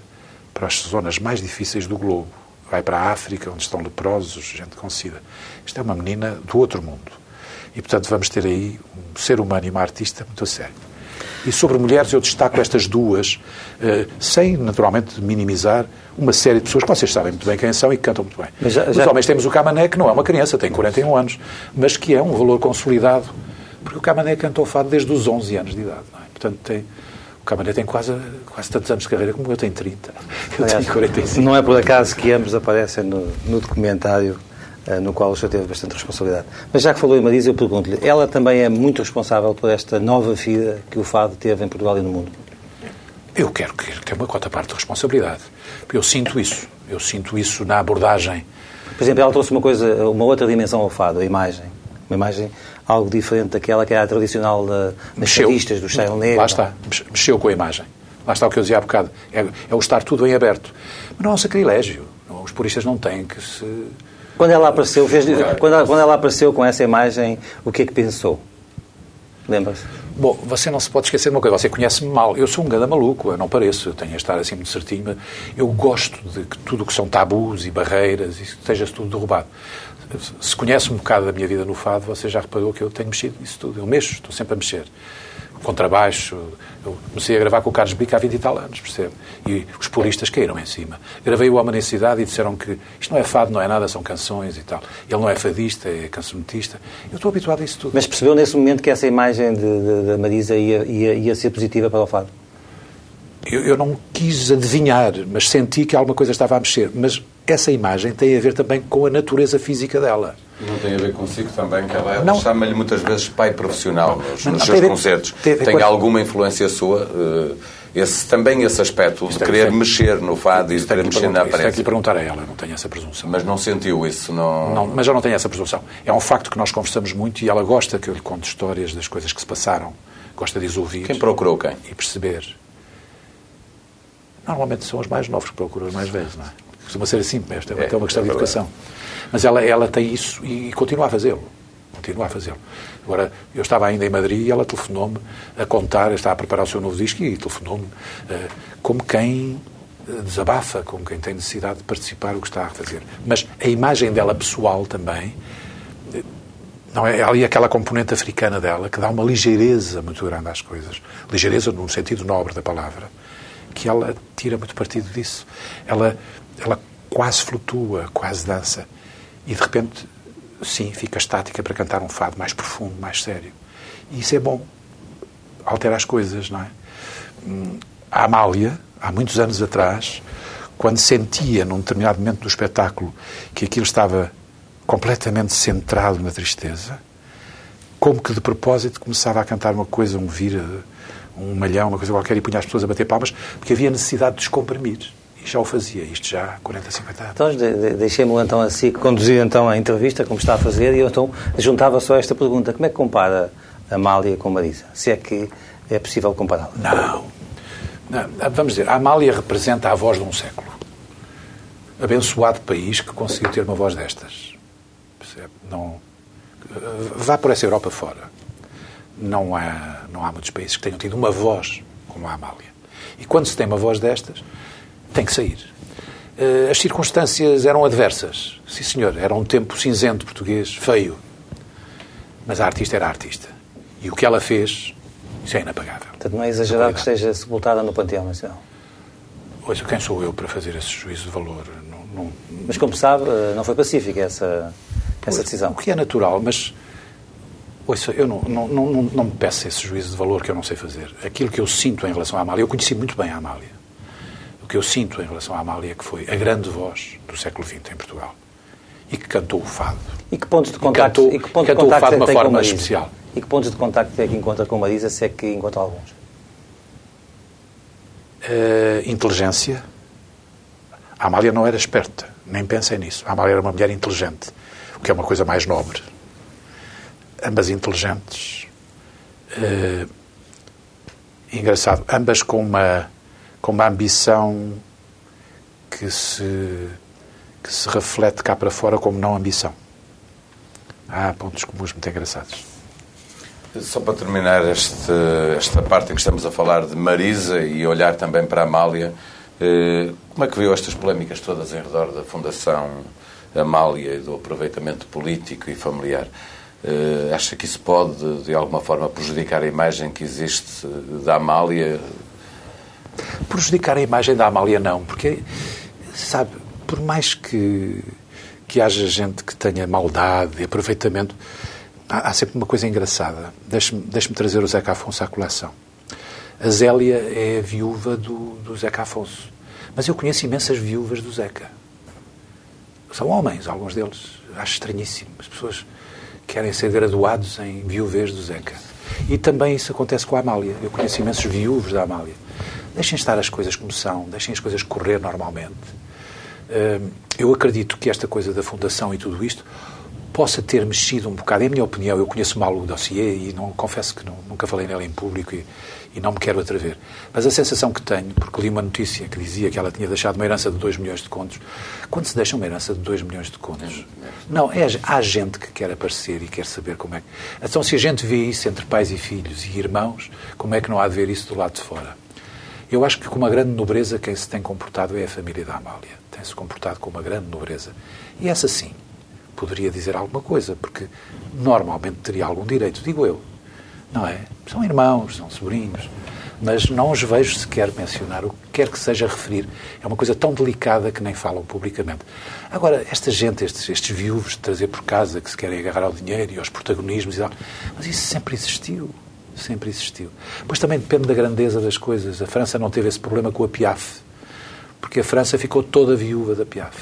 para as zonas mais difíceis do globo. Vai para a África, onde estão leprosos, gente com sida. Isto é uma menina do outro mundo. E, portanto, vamos ter aí um ser humano e uma artista muito a sério. E sobre mulheres eu destaco estas duas, eh, sem naturalmente minimizar uma série de pessoas que vocês sabem muito bem quem são e que cantam muito bem. Mas já, já... Os homens temos o Camané, que não é uma criança, tem 41 anos, mas que é um valor consolidado, porque o Camané cantou fado desde os 11 anos de idade. É? Portanto, tem, o Camané tem quase, quase tantos anos de carreira como eu tenho 30. Eu Aliás, tenho 45. Não é por acaso que ambos aparecem no, no documentário uh, no qual o senhor teve bastante responsabilidade. Mas já que falou em Marisa, eu pergunto-lhe, ela também é muito responsável por esta nova vida que o Fado teve em Portugal e no mundo? Eu quero que tenha uma cota parte de responsabilidade. Eu sinto isso. Eu sinto isso na abordagem. Por exemplo, ela trouxe uma coisa, uma outra dimensão ao Fado, a imagem. Uma imagem algo diferente daquela que era a tradicional da, das chadistas, do Cheiro Negro. Lá está, mexeu com a imagem. Lá está o que eu dizia há bocado. É, é o estar tudo em aberto. Mas não é um sacrilégio. Os puristas não têm que se... Quando ela apareceu, fez, quando, ela, quando ela apareceu com essa imagem, o que é que pensou? Lembra-se? Bom, você não se pode esquecer de uma coisa. Você conhece-me mal. Eu sou um ganda maluco, eu não pareço. Eu tenho a estar assim muito certinho. Mas eu gosto de que tudo o que são tabus e barreiras e esteja tudo derrubado. Se conhece um bocado da minha vida no fado, você já reparou que eu tenho mexido nisso tudo. Eu mexo, estou sempre a mexer. Contrabaixo. Eu comecei a gravar com o Carlos Bica há 20 e tal anos, percebe? E os puristas caíram em cima. Gravei o Homem na Cidade e disseram que isto não é fado, não é nada, são canções e tal. Ele não é fadista, é cancionetista. Eu estou habituado a isso tudo. Mas percebeu nesse momento que essa imagem da Marisa ia, ia, ia ser positiva para o fado? Eu, eu, não quis adivinhar, mas senti que alguma coisa estava a mexer. Mas essa imagem tem a ver também com a natureza física dela. Não tem a ver consigo também, que ela chama-lhe muitas vezes pai profissional nos, nos seus concertos. Tem, tem alguma influência sua? Uh, esse, também esse aspecto de querer mexer no fado e de querer mexer na aparência. Tem que lhe perguntar a ela, não tenho essa presunção. Mas não sentiu isso? Não... não... Mas eu não tenho essa presunção. É um facto que nós conversamos muito e ela gosta que eu lhe conte histórias das coisas que se passaram. Gosta de as ouvir. Quem procurou quem? E perceber. Normalmente são os mais novos que procuram os mais velhos, não é? Costuma ser assim, esta é, é uma questão é de educação. Mas ela, ela tem isso e continua a fazê-lo. Continua a fazê-lo. Agora, eu estava ainda em Madrid e ela telefonou-me a contar, estava a preparar o seu novo disco e telefonou-me uh, como quem eh, desabafa, como quem tem necessidade de participar o que está a fazer. Mas a imagem dela pessoal também, eh, não é ali aquela componente africana dela que dá uma ligeireza muito grande às coisas. Ligeireza no sentido nobre da palavra. Que ela tira muito partido disso. Ela, ela quase flutua, quase dança e de repente, sim, fica estática para cantar um fado mais profundo, mais sério. E isso é bom. Altera as coisas, não é? Hum, a Amália, há muitos anos atrás, quando sentia, num determinado momento do espetáculo, que aquilo estava completamente centrado na tristeza, como que de propósito começava a cantar uma coisa, um vira, um malhão, uma coisa qualquer, e punha as pessoas a bater palmas, porque havia necessidade de descomprimir. E já o fazia, isto já há 40, 50 anos. Então, de, deixei-me então assim, conduzir então a entrevista, como está a fazer, e eu então juntava só esta pergunta. Como é que compara a Amália com a Marisa? Se é que é possível compará-la? Não. Não. Vamos dizer, a Amália representa a voz de um século. Abençoado país que conseguiu ter uma voz destas. Percebe? Não... Vá por essa Europa fora. Não há, não há muitos países que tenham tido uma voz como a Amália. E quando se tem uma voz destas, tem que sair. Eh, as circunstâncias eram adversas. Sim, senhor. Era um tempo cinzento português, feio. Mas a artista era a artista. E o que ela fez, isso é inapagável. Portanto, não é exagerado que esteja sepultada no Panteão Nacional. Ouça, quem sou eu para fazer esse juízo de valor? Não, não... Mas, como sabe, eh, não foi pacífica essa, essa decisão. O que é natural, mas Ouça, eu não, não, não, não me peço esse juízo de valor que eu não sei fazer. Aquilo que eu sinto em relação à Amália, eu conheci muito bem a Amália que eu sinto em relação à Amália, que foi a grande voz do século XX em Portugal e que cantou o fado. E que pontos de contacto, e cantou, e que cantou de o fado de uma forma especial. E que pontos de contacto é que encontra com Marisa, se é que encontra alguns? Uh, inteligência. A Amália não era esperta, nem pensei nisso. A Amália era uma mulher inteligente, o que é uma coisa mais nobre. Ambas inteligentes. Uh, engraçado, ambas com uma com uma ambição que se, que se reflete cá para fora como não ambição. Há pontos comuns muito engraçados. Só para terminar este, esta parte em que estamos a falar de Marisa e olhar também para a Amália, eh, como é que viu estas polémicas todas em redor da Fundação Amália e do aproveitamento político e familiar? Eh, acha que isso pode, de alguma forma, prejudicar a imagem que existe da Amália Prejudicar a imagem da Amália, não, porque, sabe, por mais que, que haja gente que tenha maldade e aproveitamento, há, há sempre uma coisa engraçada. Deixe-me deixe trazer o Zeca Afonso à colação. A Zélia é a viúva do, do Zeca Afonso. Mas eu conheço imensas viúvas do Zeca. São homens, alguns deles. Acho estranhíssimo. As pessoas querem ser graduados em viúvez do Zeca. E também isso acontece com a Amália. Eu conheço imensos viúvos da Amália. Deixem estar as coisas como são, deixem as coisas correr normalmente. Hum, eu acredito que esta coisa da fundação e tudo isto possa ter mexido um bocado. Em minha opinião, eu conheço mal o dossiê e não, confesso que não, nunca falei nele em público e, e, não me quero atrever. Mas a sensação que tenho, porque li uma notícia que dizia que ela tinha deixado uma herança de 2 milhões de contos, quando se deixa uma herança de 2 milhões de contos, não, é, há gente que quer aparecer e quer saber como é que. Então, se a gente vê isso entre pais e filhos e irmãos, como é que não há de ver isso do lado de fora? Eu acho que com uma grande nobreza quem se tem comportado é a família da Amália. Tem-se comportado com uma grande nobreza. E essa sim, poderia dizer alguma coisa, porque normalmente teria algum direito, digo eu. Não é? São irmãos, são sobrinhos, mas não os vejo sequer mencionar o que quer que seja referir. É uma coisa tão delicada que nem falam publicamente. Agora, esta gente, estes, estes viúvos de trazer por casa, que se querem agarrar ao dinheiro e aos protagonismos e tal, mas isso sempre existiu. Sempre existiu. Pois também depende da grandeza das coisas. A França não teve esse problema com a Piaf, porque a França ficou toda viúva da Piaf.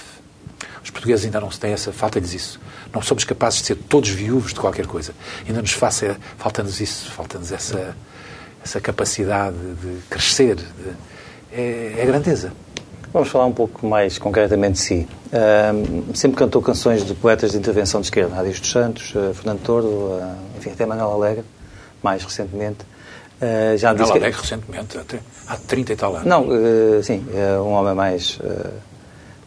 Os portugueses ainda não se têm essa, falta-lhes isso. Não somos capazes de ser todos viúvos de qualquer coisa. Ainda nos falta-nos isso, falta-nos essa, essa capacidade de crescer. De, é, é grandeza. Vamos falar um pouco mais concretamente de si. Uh, sempre cantou canções de poetas de intervenção de esquerda, Adis dos Santos, uh, Fernando Tordo, uh, enfim, até Manuel Alegre, mais recentemente. Uh, já Manuel Alegre, que... recentemente, há 30 e tal anos. Não, sim, é um homem mais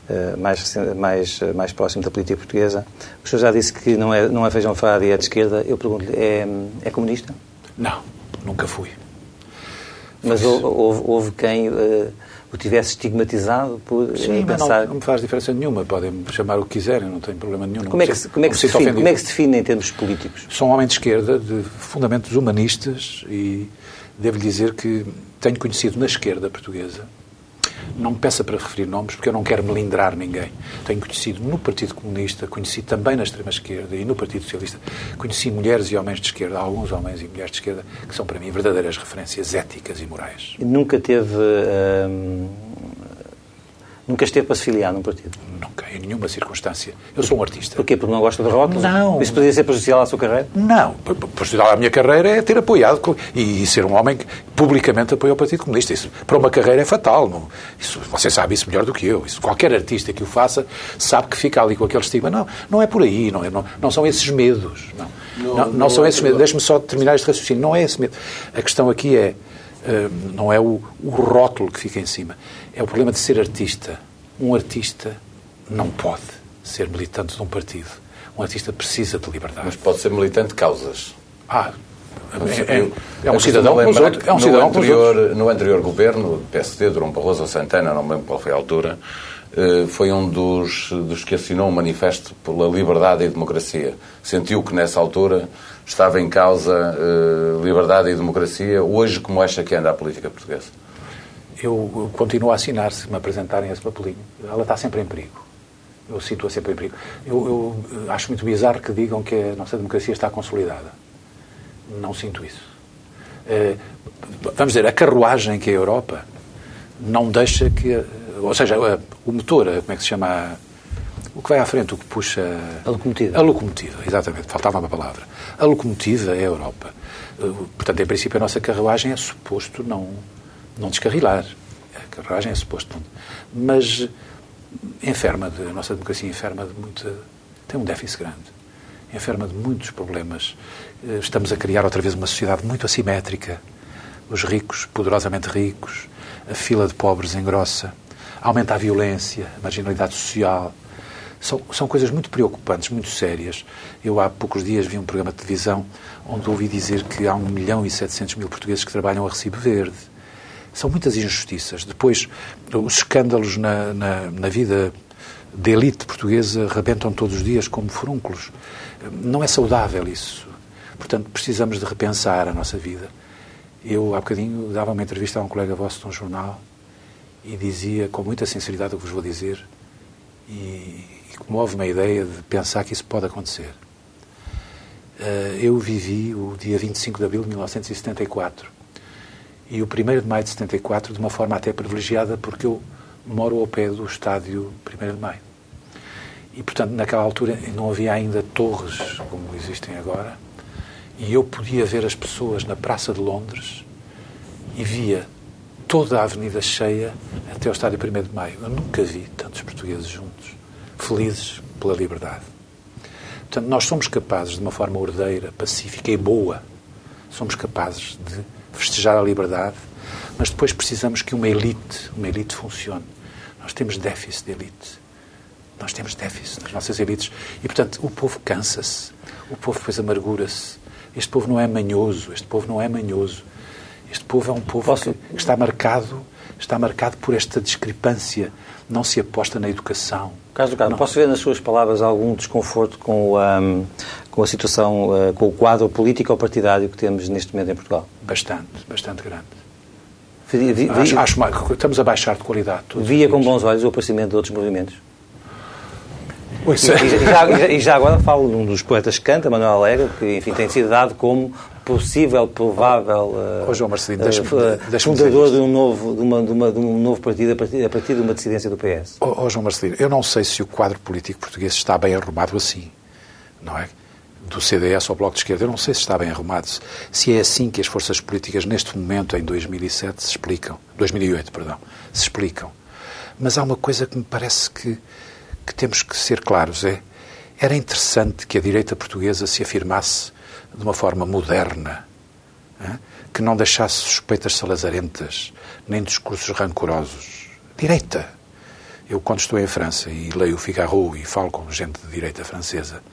eh, mais, mais, mais próximo da política portuguesa. O senhor já disse que não é, não é feijão fado e é de esquerda. Eu pergunto-lhe, é, é comunista? Não, nunca fui. Mas houve, houve quem uh, o tivesse estigmatizado por eh, Sim, pensar... Não, não me faz diferença nenhuma. Podem chamar o que quiserem, não tenho problema nenhum. Como é, que, como, é que se define, como é que se define em termos políticos? Sou um homem de esquerda, de fundamentos humanistas e devo dizer que tenho conhecido na esquerda portuguesa não me peça para referir nomes, porque eu não quero melindrar ninguém. Tenho conhecido no Partido Comunista, conheci também na extrema-esquerda e no Partido Socialista, conheci mulheres e homens de esquerda, alguns homens e mulheres de esquerda, que são para mim verdadeiras referências éticas e morais. Nunca teve. Hum, nunca esteve para se filiar num partido? Nunca, em nenhuma circunstância. Eu sou um artista. Porquê? Porque não gosta de rótulos? Não. Isso poderia ser prejudicial à sua carreira? Não. Prejudicial à minha carreira é ter apoiado e, ser um homem que publicamente apoia o Partido Comunista. Isso para uma carreira é fatal. Não, isso, você sabe isso melhor do que eu. Isso, qualquer artista que o faça sabe que fica ali com aquele estigma. Não, não é por aí. Não, é, não, não são esses medos. Não, não, não, não são esses medos. Deixe-me só terminar este raciocínio. Não é esse medo. A questão aqui é... Uh, não é o, o rótulo que fica em cima. É o problema de ser artista. Um artista não pode ser militante de um partido. Um artista precisa de liberdade. Mas pode ser militante de causas. Ah, é, é, é um cidadão como os outros. É um cidadão no anterior, no anterior governo, PSD, Durão Barroso Santana, não me lembro qual foi a altura, eh, foi um dos, dos que assinou um manifesto pela liberdade e democracia. Sentiu que nessa altura estava em causa uh, liberdade e democracia. Hoje, como acha que anda a política portuguesa? Eu continuo a assinar se me apresentarem esse papelinho. Ela está sempre em perigo. Eu sinto-a sempre em perigo. Eu, eu, acho muito bizarro que digam que a nossa democracia está consolidada. Não sinto isso. É, vamos dizer, a carruagem que é a Europa não deixa que. Ou seja, o motor, como é que se chama? O que vai à frente, o que puxa. A locomotiva. A locomotiva, exatamente. Faltava uma palavra. A locomotiva é a Europa. Eh, portanto, em princípio, a nossa carruagem é suposto não, não descarrilar. A carruagem é suposto não. Mas enferma de, a nossa democracia enferma de muita. tem um déficit grande. Enferma de muitos problemas. Eh, estamos a criar outra vez uma sociedade muito assimétrica. Os ricos, poderosamente ricos, a fila de pobres engrossa, aumenta a violência, a marginalidade social. São, são coisas muito preocupantes, muito sérias. Eu há poucos dias vi um programa de televisão onde ouvi dizer que há 1 milhão e 700 mil portugueses que trabalham a recibo verde são muitas injustiças. Depois, os escândalos na, na, na vida da elite portuguesa rebentam todos os dias como furúnculos. Não é saudável isso. Portanto, precisamos de repensar a nossa vida. Eu, há bocadinho, dava uma entrevista a um colega vosso de um jornal e dizia, com muita sinceridade, o que vos vou dizer, e, e comove-me a ideia de pensar que isso pode acontecer. Uh, eu vivi o dia 25 de abril de 1974 e o 1 de maio de 74 de uma forma até privilegiada, porque eu moro ao pé do estádio 1 de maio. E, portanto, naquela altura não havia ainda torres como existem agora, e eu podia ver as pessoas na Praça de Londres e via toda a avenida cheia até ao estádio 1 de maio. Eu nunca vi tantos portugueses juntos, felizes pela liberdade. Portanto, nós somos capazes, de uma forma ordeira, pacífica e boa, somos capazes de festejar a liberdade, mas depois precisamos que uma elite, uma elite funcione. Nós temos déficit de elite. Nós temos déficit nas nossas elites. E, portanto, o povo cansa-se. O povo depois amargura-se. Este povo não é manhoso. Este povo não é manhoso. Este povo é um povo Posso... que está marcado, está marcado por esta discrepância. Não se aposta na educação. Carlos Carlos, posso ver nas suas palavras algum desconforto com, um, com a situação, uh, com o quadro político partidário que temos neste momento em Portugal? Bastante, bastante grande. Vi, vi, acho, acho, estamos a baixar de qualidade. Via com bons olhos o aparecimento de outros movimentos? E, e, já, e, já, agora falo de um dos poetas que canta, Manuel Alegre, que enfim, tem sido dado como possível, provável oh, João Marcelino, deixa uh, deixa fundador de um, novo, de, uma, de, uma, de um novo partido a partir, a partir de uma dissidência do PS. Oh, oh, João Marcelino, eu não sei se o quadro político português está bem arrumado assim, não é? Do CDS ao Bloco de Esquerda, eu não sei se está bem arrumado. Se é assim que as forças políticas, neste momento, em 2007, se explicam. 2008, perdão, se explicam. Mas há uma coisa que me parece que que temos que ser claros é era interessante que a direita portuguesa se afirmasse de uma forma moderna, que não deixasse suspeitas salazarentas, nem discursos rancorosos. Direita. Eu, quando estou em França e leio o Figaro e falo com gente de direita francesa,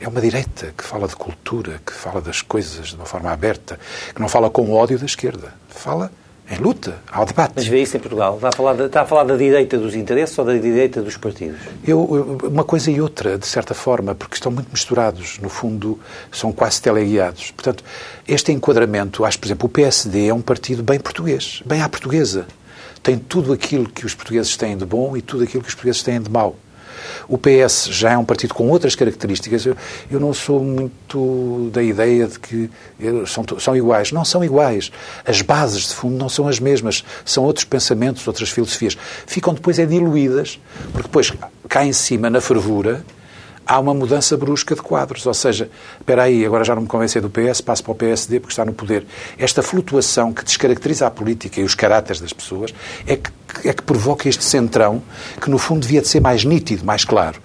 é uma direita que fala de cultura, que fala das coisas de uma forma aberta, que não fala com ódio da esquerda. Fala em luta, ao debate. Mas vê isso em Portugal? Está a, falar está a falar da direita dos interesses ou da direita dos partidos? Eu, uma coisa e outra, de certa forma, porque estão muito misturados. No fundo, são quase teleguiados. Portanto, este enquadramento, acho, por exemplo, o PSD é um partido bem português, bem à portuguesa. Tem tudo aquilo que os portugueses têm de bom e tudo aquilo que os portugueses têm de mau. O PS já é um partido com outras características. Eu, eu não sou muito da ideia de que são, são iguais. Não são iguais. As bases, de fundo, não são as mesmas. São outros pensamentos, outras filosofias. Ficam depois é diluídas, porque depois cá em cima, na fervura, há uma mudança brusca de quadros. Ou seja, espera aí, agora já não me convencei do PS, passo para o PSD porque está no poder. Esta flutuação que descaracteriza a política e os caráteres das pessoas é que, é que provoca este centrão que, no fundo, devia de ser mais nítido, mais claro.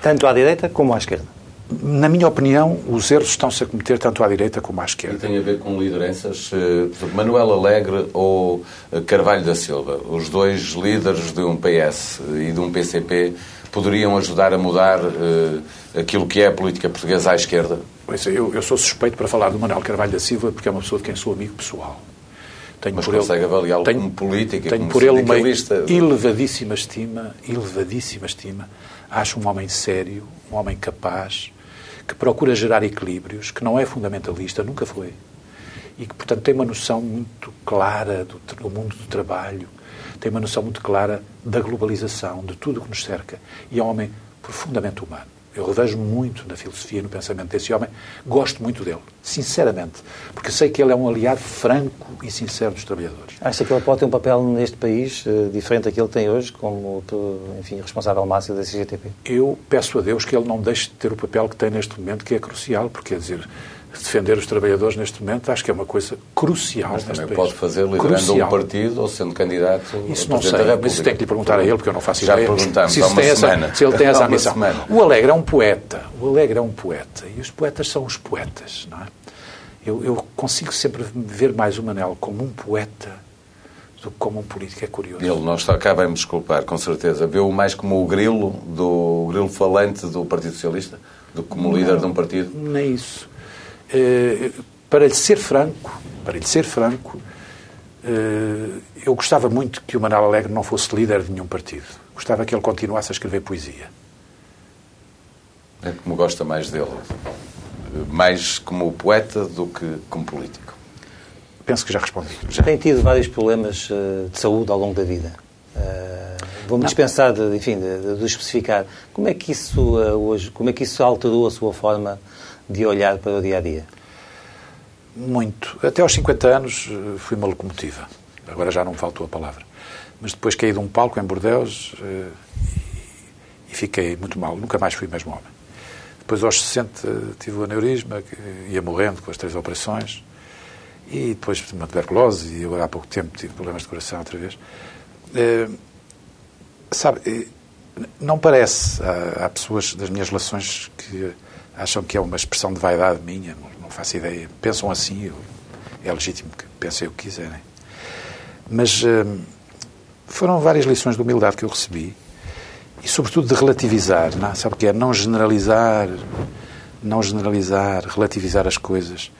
Tanto à direita como à esquerda. Na minha opinião, os erros estão-se a cometer tanto à direita como à esquerda. E tem a ver com lideranças, eh, Manuel Alegre ou eh, Carvalho da Silva, os dois líderes de um PS e de um PCP poderiam ajudar a mudar uh, aquilo que é a política portuguesa à esquerda? Pois é, eu, eu sou suspeito para falar do Manuel Carvalho da Silva porque é uma pessoa de quem sou amigo pessoal. Tenho Mas por consegue avaliá-lo como político Tenho como por ele uma elevadíssima estima, elevadíssima estima. Acho um homem sério, um homem capaz, que procura gerar equilíbrios, que não é fundamentalista, nunca foi. E que, portanto, tem uma noção muito clara do, do mundo do trabalho, tem uma noção muito clara da globalização, de tudo o que nos cerca. E é um homem profundamente humano. Eu revejo muito na filosofia no pensamento desse homem. Gosto muito dele, sinceramente, porque sei que ele é um aliado franco e sincero dos trabalhadores. Acha que ele pode ter um papel neste país uh, diferente daquele que tem hoje, como enfim, responsável máximo da CGTP? Eu peço a Deus que ele não deixe de ter o papel que tem neste momento, que é crucial, porque quer dizer, defender os trabalhadores neste momento, acho que é uma coisa crucial. Mas também pode fazer liderando crucial. um partido ou sendo candidato Isso não sei, mas isso tem que lhe perguntar a ele, porque eu não faço Já ideia. Já perguntamos se, há uma semana. Essa, se ele tem essa ambição. O Alegre é um poeta. O Alegre é um poeta. E os poetas são os poetas, não é? Eu, eu consigo sempre ver mais o Manel como um poeta do que como um político. É curioso. Ele não está cá, vai-me desculpar, com certeza. Vê-o mais como o grilo, do o grilo falante do Partido Socialista, do que como não, líder de um partido? Nem isso. Eh, para lhe ser franco, para lhe ser franco, eh, eu gostava muito que o Manuel Alegre não fosse líder de nenhum partido. Gostava que ele continuasse a escrever poesia. É como gosta mais dele. Mais como poeta do que como político. Penso que já respondi. Já. Tem tido vários problemas eh, de saúde ao longo da vida. Vou-me dispensar de, enfim, de, de, especificar. Como é que isso hoje, como é que isso alterou a sua forma de olhar para o dia a dia? Muito. Até aos 50 anos eh, fui uma locomotiva. Agora já não faltou a palavra. Mas depois caí de um palco em Bordeus eh, e fiquei muito mal. Nunca mais fui mesmo homem. Depois, aos 60, tive o aneurisma, ia morrendo com as três operações. E depois tive uma tuberculose e agora há pouco tempo tive problemas de coração outra vez. Eh, sabe, não parece. Há, há pessoas das minhas relações que Acham que é uma expressão de vaidade minha, não, faço ideia. Pensam assim, eu, é legítimo que pensem o que quiserem. Mas hum, foram várias lições de humildade que eu recebi e, sobretudo, de relativizar. Não? Sabe o que é? Não generalizar, não generalizar, relativizar as coisas.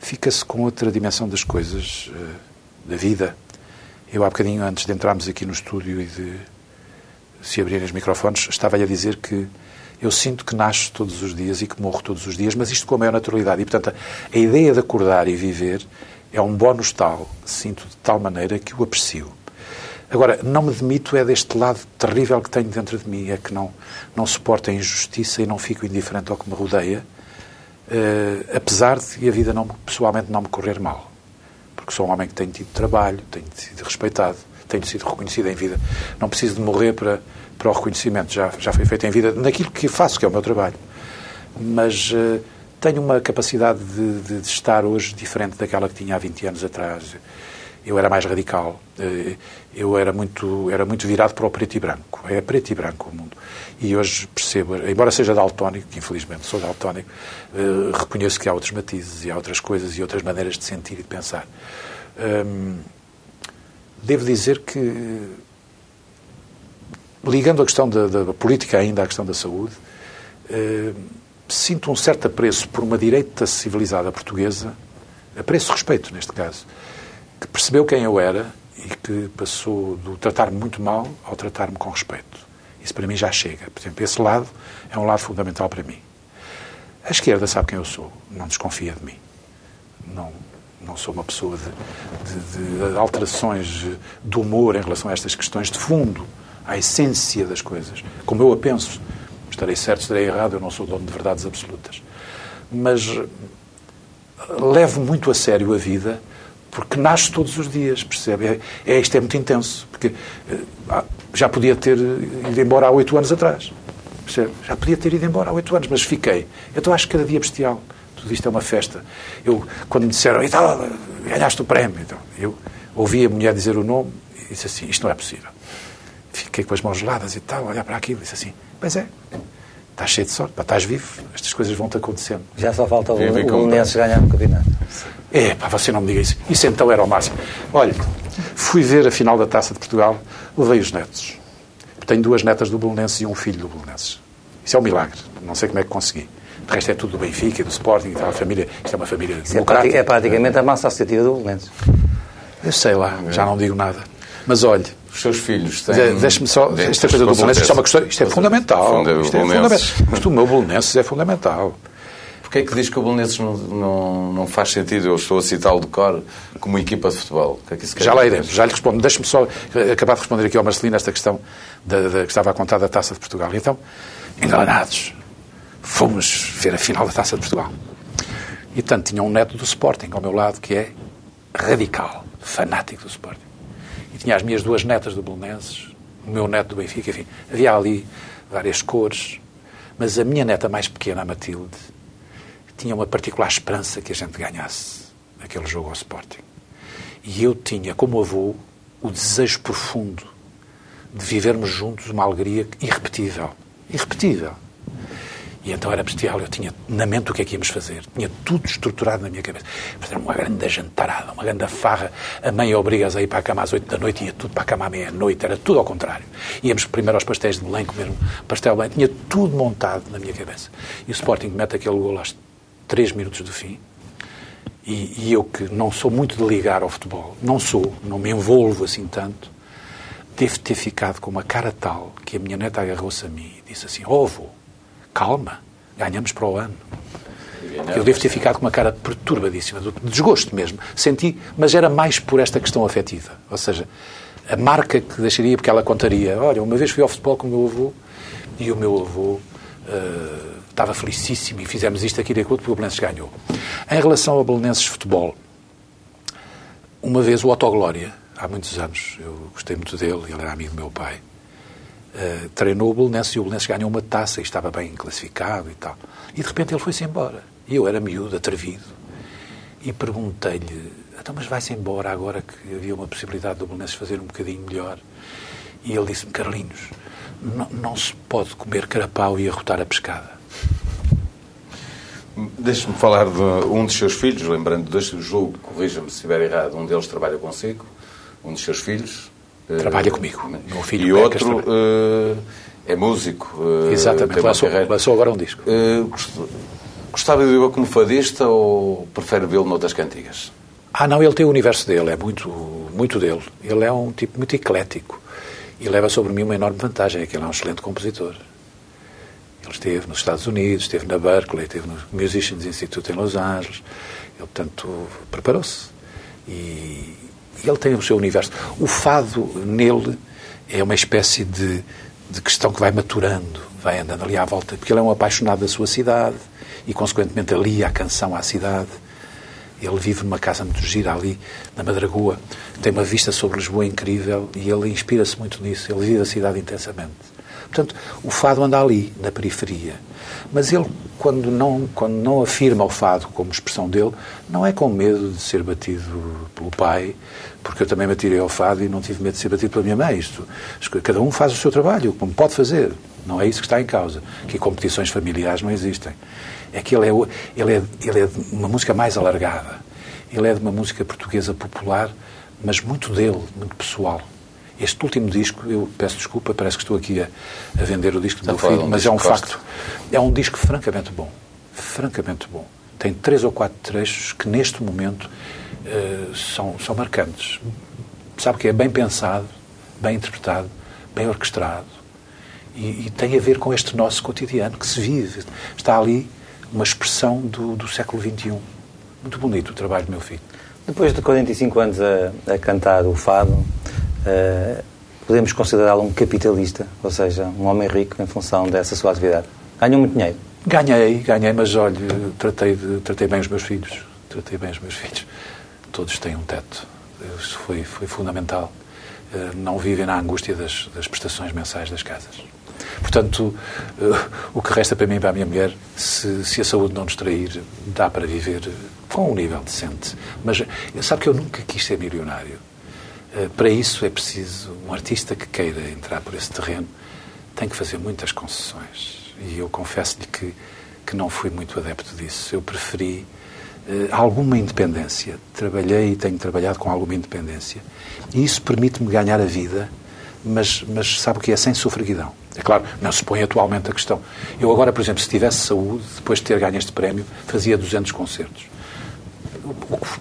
Fica-se com outra dimensão das coisas, uh, da vida. Eu, há bocadinho, antes de entrarmos aqui no estúdio e de se abrirem os microfones, estava-lhe a dizer que eu sinto que nasço todos os dias e que morro todos os dias, mas isto com a maior naturalidade. E, portanto, a, a ideia de acordar e viver é um bónus tal, sinto de tal maneira que o aprecio. Agora, não me demito é deste lado terrível que tenho dentro de mim, é que não, não suporto a injustiça e não fico indiferente ao que me rodeia, uh, apesar de a vida não, pessoalmente não me correr mal. Porque sou um homem que tem tido trabalho, tenho sido respeitado, tenho sido reconhecido em vida. Não preciso de morrer para, para o reconhecimento, já, já foi feito em vida naquilo que faço, que é o meu trabalho. Mas uh, tenho uma capacidade de, de, de, estar hoje diferente daquela que tinha há 20 anos atrás eu era mais radical. Eh, eu era muito, era muito virado para o preto e branco. É preto e branco o mundo. E hoje percebo, embora seja daltónico, que infelizmente sou daltónico, eh, reconheço que há outros matizes e há outras coisas e outras maneiras de sentir e de pensar. Hum, devo dizer que, ligando a questão da, da política ainda à questão da saúde, hum, sinto um certo apreço por uma direita civilizada portuguesa, apreço respeito neste caso, que percebeu quem eu era e que passou do tratar-me muito mal ao tratar-me com respeito. Isso para mim já chega. Por exemplo, esse lado é um lado fundamental para mim. A esquerda sabe quem eu sou, não desconfia de mim. Não, não sou uma pessoa de, de, de alterações do humor em relação a estas questões de fundo, à essência das coisas. Como eu a penso, estarei certo, estarei errado, eu não sou dono de verdades absolutas. Mas levo muito a sério a vida porque nasce todos os dias, percebe? É, é, isto é muito intenso, porque uh, já podia ter ido embora há oito anos atrás, percebe? Já podia ter ido embora há oito anos, mas fiquei. Então acho que cada dia bestial. Tudo isto é uma festa. Eu, quando me disseram, e tal, ganhaste o prémio, então, eu ouvi a mulher dizer o nome e disse assim, isto não é possível. Fiquei com as mãos geladas e tal, olhar para aquilo e disse assim, pois é, estás cheio de sorte, pá, estás vivo, estas coisas vão-te acontecendo. Já só falta o, o Belenenses ganhar no campeonato. É, pá, você não me diga isso. Isso então era o máximo. Olha, fui ver a final da Taça de Portugal, levei os netos. Tenho duas netas do Belenenses e um filho do Belenenses. Isso é um milagre. Não sei como é que consegui. De resto é tudo do Benfica, do Sporting, a família. Isto é uma família Isso é democrática. É, praticamente a massa associativa do Belenenses. Eu sei lá, já não digo nada. Mas olha, os seus filhos têm. Deixe-me só. Esta coisa do Belenenses, isto é uma questão. Isto é fundamental. Isto é fundamental. Isto, o meu Belenenses é fundamental. Porquê é que diz que o Belenenses não, não, não faz sentido, eu estou a citá-lo de cor, como equipa de futebol? Que é que já lá iremos, já lhe respondo. Deixe-me só acabar de responder aqui ao Marcelino esta questão da, da, que estava a contar da Taça de Portugal. Então, enganados, fomos ver a final da Taça de Portugal. E, portanto, tinha um neto do Sporting ao meu lado que é radical, fanático do Sporting. Tinha as minhas duas netas do Belenenses, o meu neto do Benfica, enfim. Havia ali várias cores, mas a minha neta mais pequena, a Matilde, tinha uma particular esperança que a gente ganhasse aquele jogo ao Sporting. E eu tinha, como avô, o desejo profundo de vivermos juntos uma alegria irrepetível. Irrepetível. E então era bestial, eu tinha na mente o que é que íamos fazer. Tinha tudo estruturado na minha cabeça. Fazer uma grande jantarada, uma grande farra. A mãe obriga-as a ir para a cama às oito da noite, ia tudo para a cama à meia-noite, era tudo ao contrário. Íamos primeiro aos pastéis de Belém comer um pastel de Belém. Tinha tudo montado na minha cabeça. E o Sporting mete aquele gol às três minutos do fim. E, e, eu que não sou muito de ligar ao futebol, não sou, não me envolvo assim tanto, devo ter ficado com uma cara tal que a minha neta agarrou-se a mim e disse assim: oh, calma, ganhamos para o ano. Eu devo ter ficado com uma cara perturbadíssima, de desgosto mesmo. Senti, mas era mais por esta questão afetiva. Ou seja, a marca que deixaria, porque ela contaria: olha, uma vez fui ao futebol com o meu avô e o meu avô. Uh, estava felicíssimo e fizemos isto aqui de acordo porque o Belenenses ganhou. Em relação ao Belenenses Futebol, uma vez o Autoglória, há muitos anos, eu gostei muito dele, ele era amigo do meu pai, treinou o Belenenses e o Belenenses ganhou uma taça e estava bem classificado e tal. E de repente ele foi-se embora. E eu era miúdo, atrevido, e perguntei-lhe, então, mas vai-se embora agora que havia uma possibilidade do Belenenses fazer um bocadinho melhor? E ele disse-me, Carlinhos, não, se pode comer carapau e arrotar a pescada. Deixe-me falar de um dos seus filhos, lembrando, dois, julgo, corrija-me se estiver errado, um deles trabalha consigo, um dos seus filhos. Trabalha uh, comigo. Meu filho e outro uh, é músico. Uh, Exatamente, lançou, lançou agora um disco. gostava de vê-lo como fadista ou prefere vê-lo noutras cantigas? Ah, não, ele tem o universo dele, é muito, muito dele. Ele é um tipo muito eclético e leva sobre mim uma enorme vantagem, é que ele é um excelente compositor. Ele esteve nos Estados Unidos, esteve na Berkeley, esteve no Musicians Institute em Los Angeles. Ele, portanto, preparou-se. E ele tem o seu universo. O fado nele é uma espécie de, de questão que vai maturando, vai andando ali à volta, porque ele é um apaixonado da sua cidade e, consequentemente, ali a canção à cidade. Ele vive numa casa muito gira ali, na Madragoa, tem uma vista sobre Lisboa incrível e ele inspira-se muito nisso. Ele vive a cidade intensamente. Portanto, o fado anda ali, na periferia. Mas ele, quando não, quando não afirma o fado como expressão dele, não é com medo de ser batido pelo pai, porque eu também me atirei ao fado e não tive medo de ser batido pela minha mãe. Isto, cada um faz o seu trabalho, como pode fazer. Não é isso que está em causa. Que competições familiares não existem. É que ele é, ele é, ele é de uma música mais alargada. Ele é de uma música portuguesa popular, mas muito dele, muito pessoal. Este último disco, eu peço desculpa, parece que estou aqui a, a vender o disco do meu filho, um mas é um facto. É um disco francamente bom. Francamente bom. Tem três ou quatro trechos que, neste momento, uh, são, são marcantes. Sabe que é bem pensado, bem interpretado, bem orquestrado e, e, tem a ver com este nosso cotidiano que se vive. Está ali uma expressão do, do século XXI. Muito bonito o trabalho do meu filho. Depois de 45 anos a, a cantar o fado, uh, podemos considerá-lo um capitalista, ou seja, um homem rico em função dessa sua atividade. Ganhou muito dinheiro? Ganhei, ganhei, mas olha, tratei, de, tratei bem os meus filhos. Tratei bem os meus filhos. Todos têm um teto. Isso foi, foi fundamental. Uh, não vivem na angústia das, das prestações mensais das casas. Portanto, uh, o que resta para mim e para a minha mulher, se, se a saúde não nos trair, dá para viver com um nível decente. Mas sabe que eu nunca quis ser milionário. Eh, para isso é preciso um artista que queira entrar por esse terreno tem que fazer muitas concessões e eu confesso-lhe que que não fui muito adepto disso. Eu preferi alguma independência. Trabalhei e tenho trabalhado com alguma independência e isso permite-me ganhar a vida, mas mas sabe o que é sem sofreguidão. É claro, não se põe atualmente a questão. Eu agora, por exemplo, se tivesse saúde, depois de ter ganho este prémio, fazia 200 concertos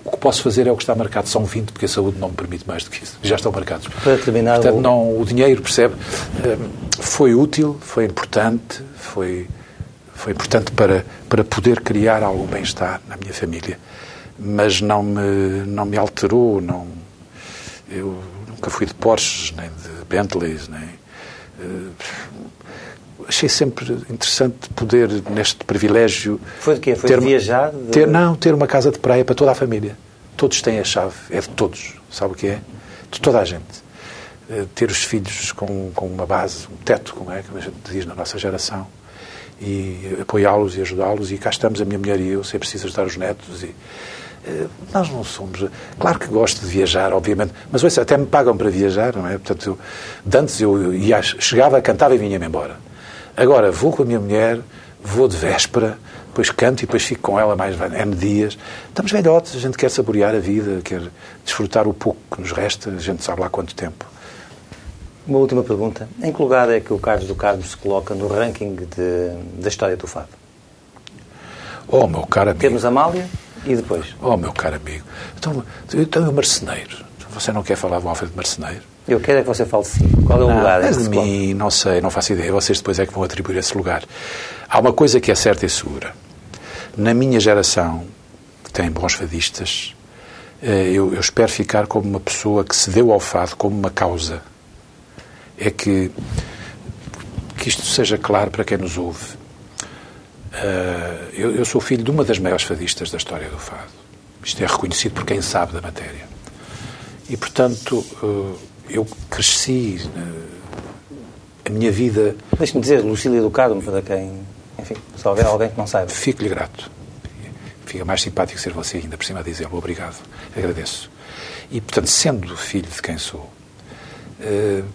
o que posso fazer é o que está marcado. São 20, porque a saúde não me permite mais do que isso. Já estão marcados. Para terminar... Portanto, não, o dinheiro, percebe, eh, foi útil, foi importante, foi, foi importante para, para poder criar algum bem-estar na minha família. Mas não me, não me alterou, não... Eu nunca fui de Porsches, nem de Bentleys, nem... Eh, achei sempre interessante poder, neste privilégio... Foi de quê? Foi ter, de viajar? De... Ter, não, ter uma casa de praia para toda a família. Todos têm a chave. É de todos. Sabe o que é? De toda a gente. Eh, ter os filhos com, com uma base, um teto, como é que a gente diz na nossa geração. E apoiá-los e ajudá-los. E cá estamos, a minha mulher e eu, sem preciso ajudar os netos. E, eh, nós não somos. Claro que gosto de viajar, obviamente, mas ouça, até me pagam para viajar, não é? Portanto, eu, antes eu ia, chegava, cantava e vinha-me embora. Agora, vou com a minha mulher, vou de véspera, depois canto e depois fico com ela mais N dias. Estamos velhotes, a gente quer saborear a vida, quer desfrutar o pouco que nos resta, a gente sabe lá quanto tempo. Uma última pergunta. Em que lugar é que o Carlos do Carmo se coloca no ranking de, da história do fado? Oh, meu caro amigo. Temos Amália e depois? Oh, meu caro amigo. Então, então é o marceneiro. Você não quer falar do Alfredo Marceneiro? Eu quero é que você fale sim. Qual é o não, lugar? Mas de mim, não sei, não faço ideia. Vocês depois é que vão atribuir esse lugar. Há uma coisa que é certa e segura. Na minha geração, que tem bons fadistas, eh, eu, eu espero ficar como uma pessoa que se deu ao fado como uma causa. É que, que isto seja claro para quem nos ouve. Uh, eu, eu, sou filho de uma das maiores fadistas da história do fado. Isto é reconhecido por quem sabe da matéria. E, portanto, uh, eu cresci, a minha vida... Deixe-me dizer, Lucília do Carmo, para quem, enfim, se houver alguém que não saiba. Fico-lhe grato. Fica mais simpático ser você ainda por cima a dizê-lo. Obrigado. Agradeço. E, portanto, sendo filho de quem sou, uh,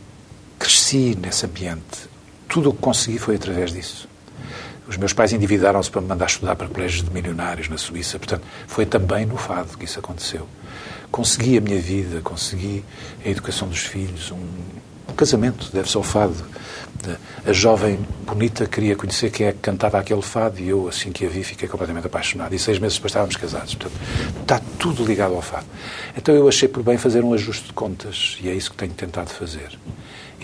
cresci nesse ambiente. Tudo o que consegui foi através disso. Os meus pais endividaram-se para me mandar estudar para colégios de milionários na Suíça. Portanto, foi também no fado que isso aconteceu. Consegui a minha vida, consegui a educação dos filhos, um, um casamento deve-se ao fado. A jovem bonita queria conhecer quem é que cantava aquele fado e eu, assim que a vi, fiquei completamente apaixonado. E seis meses depois estávamos casados. Portanto, está tudo ligado ao fado. Então eu achei por bem fazer um ajuste de contas e é isso que tenho tentado fazer.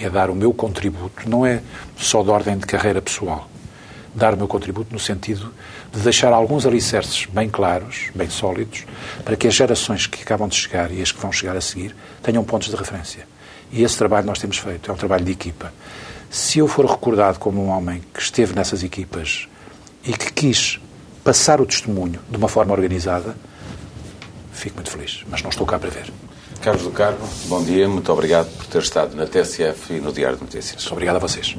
É dar o meu contributo, não é só de ordem de carreira pessoal, dar o meu contributo no sentido de deixar alguns alicerces bem claros, bem sólidos, para que as gerações que acabam de chegar e as que vão chegar a seguir tenham pontos de referência. E esse trabalho nós temos feito, é um trabalho de equipa. Se eu for recordado como um homem que esteve nessas equipas e que quis passar o testemunho de uma forma organizada, fico muito feliz, mas não estou cá para ver. Carlos do Carmo, bom dia, muito obrigado por ter estado na TSF e no Diário de Notícias. Obrigado a vocês.